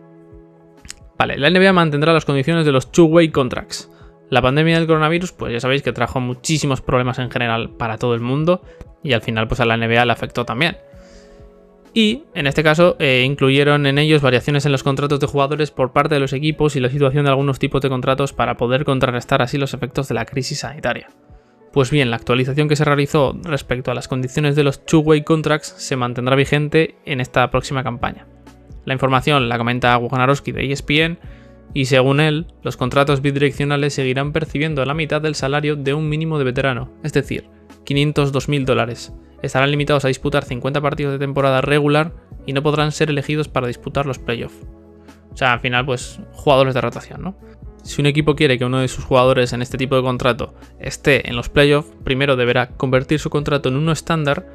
Vale, la NBA mantendrá las condiciones de los two-way contracts. La pandemia del coronavirus, pues ya sabéis que trajo muchísimos problemas en general para todo el mundo y al final pues a la NBA le afectó también. Y en este caso eh, incluyeron en ellos variaciones en los contratos de jugadores por parte de los equipos y la situación de algunos tipos de contratos para poder contrarrestar así los efectos de la crisis sanitaria. Pues bien, la actualización que se realizó respecto a las condiciones de los two-way contracts se mantendrá vigente en esta próxima campaña. La información la comenta Wojnarowski de ESPN y según él, los contratos bidireccionales seguirán percibiendo la mitad del salario de un mínimo de veterano, es decir, 502.000 dólares. Estarán limitados a disputar 50 partidos de temporada regular y no podrán ser elegidos para disputar los playoffs. O sea, al final, pues, jugadores de rotación, ¿no? Si un equipo quiere que uno de sus jugadores en este tipo de contrato esté en los playoffs, primero deberá convertir su contrato en uno estándar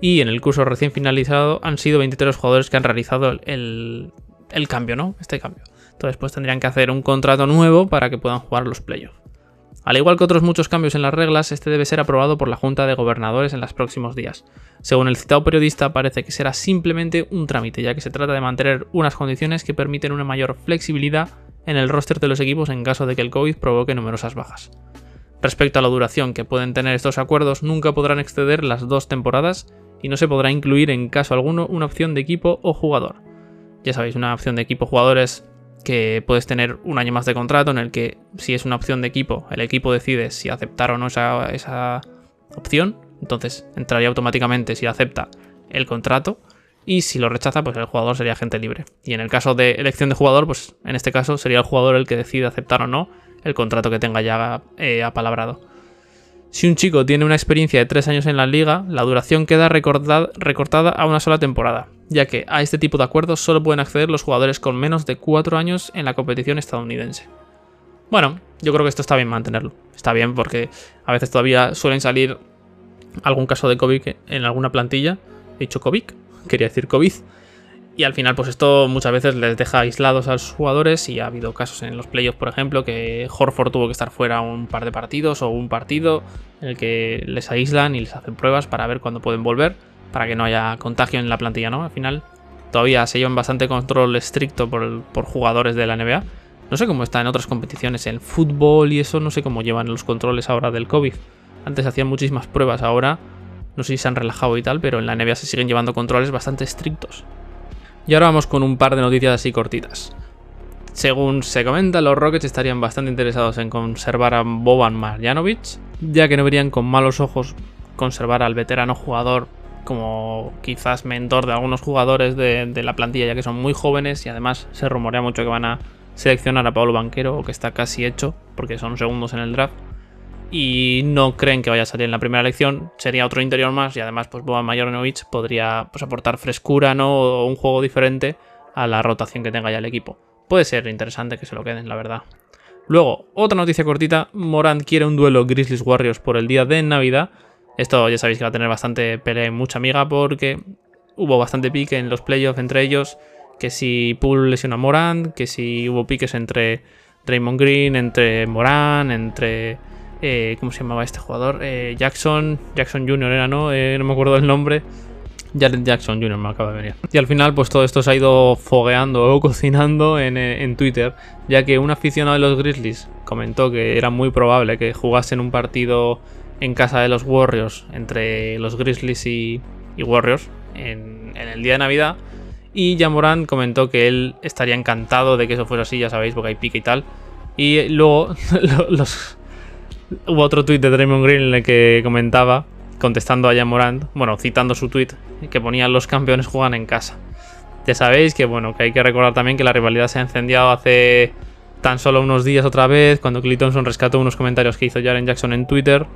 y en el curso recién finalizado han sido 23 jugadores que han realizado el, cambio, ¿no? Este cambio. Entonces, pues tendrían que hacer un contrato nuevo para que puedan jugar los playoffs. Al igual que otros muchos cambios en las reglas, este debe ser aprobado por la Junta de Gobernadores en los próximos días. Según el citado periodista, parece que será simplemente un trámite, ya que se trata de mantener unas condiciones que permiten una mayor flexibilidad en el roster de los equipos en caso de que el COVID provoque numerosas bajas. Respecto a la duración que pueden tener estos acuerdos, nunca podrán exceder las dos temporadas y no se podrá incluir en caso alguno una opción de equipo o jugador. Ya sabéis, una opción de equipo jugador es que puedes tener un año más de contrato en el que si es una opción de equipo, el equipo decide si aceptar o no esa, esa opción, entonces entraría automáticamente si acepta el contrato y si lo rechaza, pues el jugador sería agente libre. Y en el caso de elección de jugador, pues en este caso sería el jugador el que decide aceptar o no el contrato que tenga ya eh, apalabrado. Si un chico tiene una experiencia de 3 años en la liga, la duración queda recortada a una sola temporada, ya que a este tipo de acuerdos solo pueden acceder los jugadores con menos de 4 años en la competición estadounidense. Bueno, yo creo que esto está bien mantenerlo. Está bien porque a veces todavía suelen salir algún caso de COVID en alguna plantilla. He dicho COVID, quería decir COVID. Y al final, pues esto muchas veces les deja aislados a los jugadores. Y ha habido casos en los playoffs, por ejemplo, que Horford tuvo que estar fuera un par de partidos o un partido en el que les aíslan y les hacen pruebas para ver cuándo pueden volver, para que no haya contagio en la plantilla, ¿no? Al final, todavía se llevan bastante control estricto por, por jugadores de la NBA. No sé cómo está en otras competiciones, en fútbol y eso, no sé cómo llevan los controles ahora del COVID. Antes hacían muchísimas pruebas, ahora no sé si se han relajado y tal, pero en la NBA se siguen llevando controles bastante estrictos. Y ahora vamos con un par de noticias así cortitas. Según se comenta, los Rockets estarían bastante interesados en conservar a Boban Marjanovic, ya que no verían con malos ojos conservar al veterano jugador como quizás mentor de algunos jugadores de, la plantilla, ya que son muy jóvenes y además se rumorea mucho que van a seleccionar a Pablo Banquero, que está casi hecho, porque son segundos en el draft y no creen que vaya a salir en la primera elección, sería otro interior más y además pues Boban Majornovic podría pues, aportar frescura ¿no? o un juego diferente a la rotación que tenga ya el equipo. Puede ser interesante que se lo queden, la verdad. Luego, otra noticia cortita, Morant quiere un duelo Grizzlies Warriors por el día de Navidad. Esto ya sabéis que va a tener bastante pelea y mucha amiga porque hubo bastante pique en los playoffs entre ellos, que si Poole lesiona a Morant, que si hubo piques entre Draymond Green, entre Morant, entre eh, ¿Cómo se llamaba este jugador? Eh, Jackson. Jackson Jr. era, ¿no? Eh, no me acuerdo del nombre. Jared Jackson Jr. me acaba de venir. Y al final, pues todo esto se ha ido fogueando o cocinando en, en, Twitter, ya que un aficionado de los Grizzlies comentó que era muy probable que jugasen un partido en casa de los Warriors entre los Grizzlies y, Warriors en, el día de Navidad. Y Jamoran comentó que él estaría encantado de que eso fuera así, ya sabéis, porque hay pique y tal. Y luego los, hubo otro tweet de Draymond Green en el que comentaba, contestando a Jamorant, bueno, citando su tweet, que ponía los campeones juegan en casa. Ya sabéis que bueno, que hay que recordar también que la rivalidad se ha encendido hace tan solo unos días otra vez, cuando Clay Thompson rescató unos comentarios que hizo Jaren Jackson en Twitter,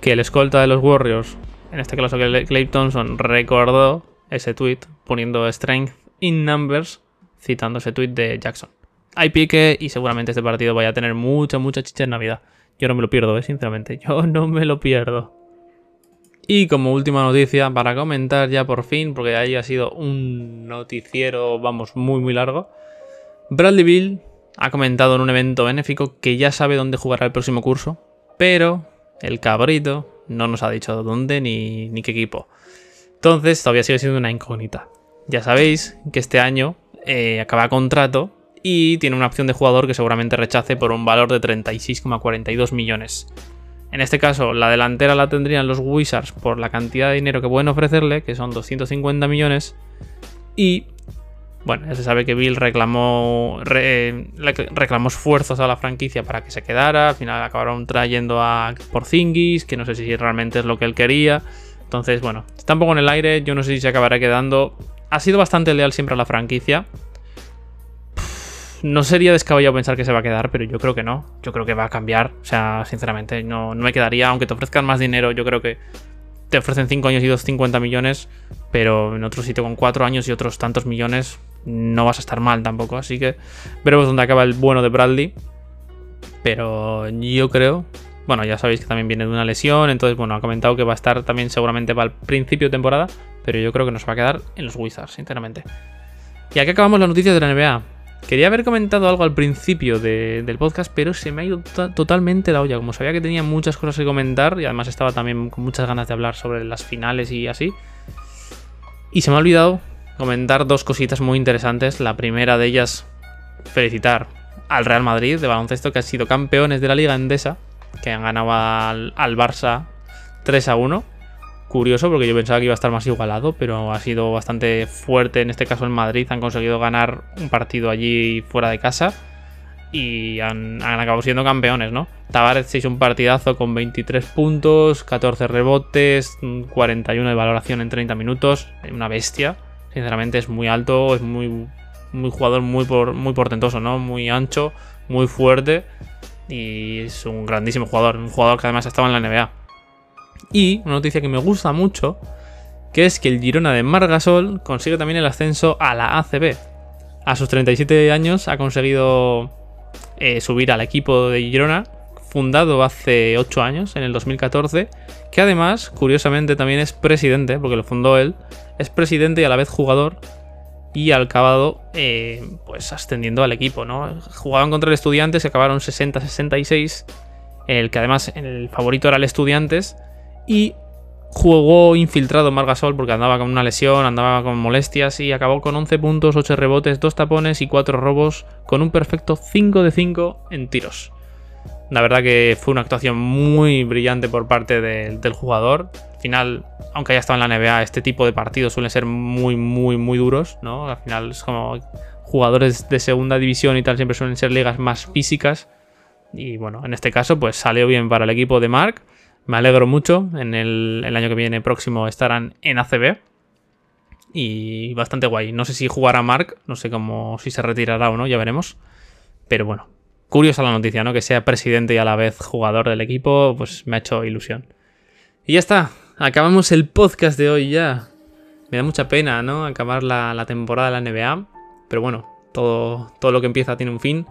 que el escolta de los Warriors, en este caso Clay Thompson, recordó ese tweet poniendo strength in numbers, citando ese tweet de Jackson. Hay pique y seguramente este partido vaya a tener mucha, mucha chicha en Navidad. Yo no me lo pierdo, ¿eh? sinceramente. Yo no me lo pierdo. Y como última noticia, para comentar ya por fin, porque ahí ha sido un noticiero, vamos, muy muy largo. Bradley Bill ha comentado en un evento benéfico que ya sabe dónde jugará el próximo curso, pero el cabrito no nos ha dicho dónde ni, ni qué equipo. Entonces todavía sigue siendo una incógnita. Ya sabéis que este año eh, acaba contrato y tiene una opción de jugador que seguramente rechace por un valor de 36,42 millones. En este caso, la delantera la tendrían los Wizards por la cantidad de dinero que pueden ofrecerle, que son 250 millones. Y bueno, ya se sabe que Bill reclamó, reclamó esfuerzos a la franquicia para que se quedara. Al final acabaron trayendo a Porzingis, que no sé si realmente es lo que él quería. Entonces, bueno, está un poco en el aire. Yo no sé si se acabará quedando. Ha sido bastante leal siempre a la franquicia no sería descabellado pensar que se va a quedar, pero yo creo que no. Yo creo que va a cambiar. O sea, sinceramente, no, no me quedaría. Aunque te ofrezcan más dinero, yo creo que te ofrecen 5 años y 250 millones, pero en otro sitio con 4 años y otros tantos millones no vas a estar mal tampoco. Así que veremos dónde acaba el bueno de Bradley. Pero yo creo. Bueno, ya sabéis que también viene de una lesión, entonces bueno, ha comentado que va a estar también seguramente para el principio de temporada, pero yo creo que nos va a quedar en los Wizards, sinceramente. Y aquí acabamos las noticias de la NBA. Quería haber comentado algo al principio del podcast, pero se me ha ido totalmente la olla. Como sabía que tenía muchas cosas que comentar y además estaba también con muchas ganas de hablar sobre las finales y así. Y se me ha olvidado comentar dos cositas muy interesantes. La primera de ellas, felicitar al Real Madrid de baloncesto que han sido campeones de la Liga Endesa, que han ganado al, al Barça 3 a 1 curioso porque yo pensaba que iba a estar más igualado, pero ha sido bastante fuerte. En este caso en Madrid han conseguido ganar un partido allí fuera de casa y han, acabado siendo campeones, ¿no? Tavares se hizo un partidazo con 23 puntos, 14 rebotes, 41 de valoración en 30 minutos, una bestia. Sinceramente es muy alto, es muy, muy jugador muy, muy portentoso, ¿no? Muy ancho, muy fuerte y es un grandísimo jugador, un jugador que además estaba en la NBA. Y una noticia que me gusta mucho, que es que el Girona de Margasol consigue también el ascenso a la ACB. A sus 37 años ha conseguido eh, subir al equipo de Girona, fundado hace 8 años, en el 2014, que además, curiosamente, también es presidente, porque lo fundó él, es presidente y a la vez jugador, y al acabado eh, pues ascendiendo al equipo, ¿no? Jugaban contra el Estudiantes, acabaron 60-66, el que además el favorito era el Estudiantes, y jugó infiltrado Margasol porque andaba con una lesión, andaba con molestias y acabó con 11 puntos, 8 rebotes, 2 tapones y 4 robos con un perfecto 5 de 5 en tiros. La verdad que fue una actuación muy brillante por parte del jugador. Al final, aunque haya estado en la NBA, este tipo de partidos suelen ser muy, muy, muy duros, ¿no? Al final es como jugadores de segunda división y tal siempre suelen ser ligas más físicas. Y bueno, en este caso pues salió bien para el equipo de Mark me alegro mucho. En el, año que viene próximo estarán en ACB. Y bastante guay. No sé si jugará Mark, no sé cómo si se retirará o no, ya veremos. Pero bueno, curiosa la noticia, ¿no? Que sea presidente y a la vez jugador del equipo, pues me ha hecho ilusión. Y ya está, acabamos el podcast de hoy ya. Me da mucha pena, ¿no? Acabar la, la temporada de la NBA. Pero bueno, todo, todo lo que empieza tiene un fin.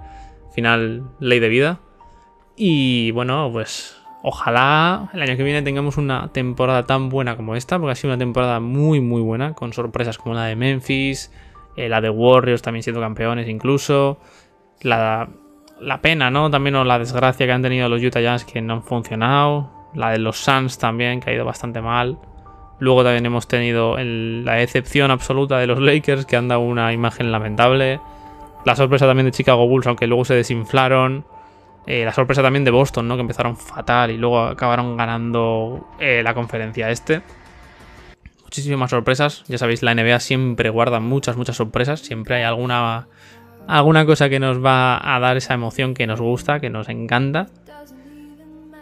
Final, ley de vida. Y bueno, pues Ojalá el año que viene tengamos una temporada tan buena como esta, porque ha sido una temporada muy muy buena, con sorpresas como la de Memphis, eh, la de Warriors también siendo campeones incluso, la, la pena, ¿no? También o la desgracia que han tenido los Utah Jazz que no han funcionado, la de los Suns también, que ha ido bastante mal. Luego también hemos tenido la excepción absoluta de los Lakers, que han dado una imagen lamentable. La sorpresa también de Chicago Bulls, aunque luego se desinflaron. Eh, la sorpresa también de Boston, ¿no? Que empezaron fatal y luego acabaron ganando eh, la conferencia este. Muchísimas sorpresas. Ya sabéis, la NBA siempre guarda muchas, muchas sorpresas. Siempre hay alguna, alguna cosa que nos va a dar esa emoción que nos gusta, que nos encanta.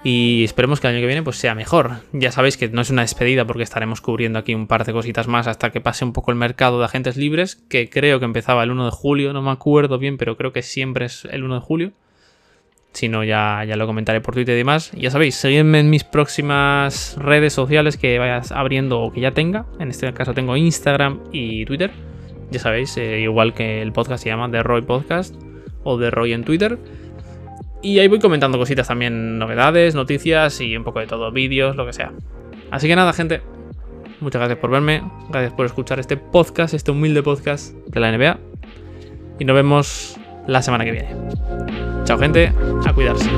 Y esperemos que el año que viene pues sea mejor. Ya sabéis que no es una despedida porque estaremos cubriendo aquí un par de cositas más hasta que pase un poco el mercado de agentes libres, que creo que empezaba el 1 de julio, no me acuerdo bien, pero creo que siempre es el 1 de julio. Si no, ya, ya lo comentaré por Twitter y demás. Ya sabéis, seguidme en mis próximas redes sociales que vayas abriendo o que ya tenga. En este caso tengo Instagram y Twitter. Ya sabéis, eh, igual que el podcast se llama The Roy Podcast o The Roy en Twitter. Y ahí voy comentando cositas también, novedades, noticias y un poco de todo, vídeos, lo que sea. Así que nada, gente. Muchas gracias por verme, gracias por escuchar este podcast, este humilde podcast de la NBA. Y nos vemos la semana que viene. Chao gente, a cuidarse.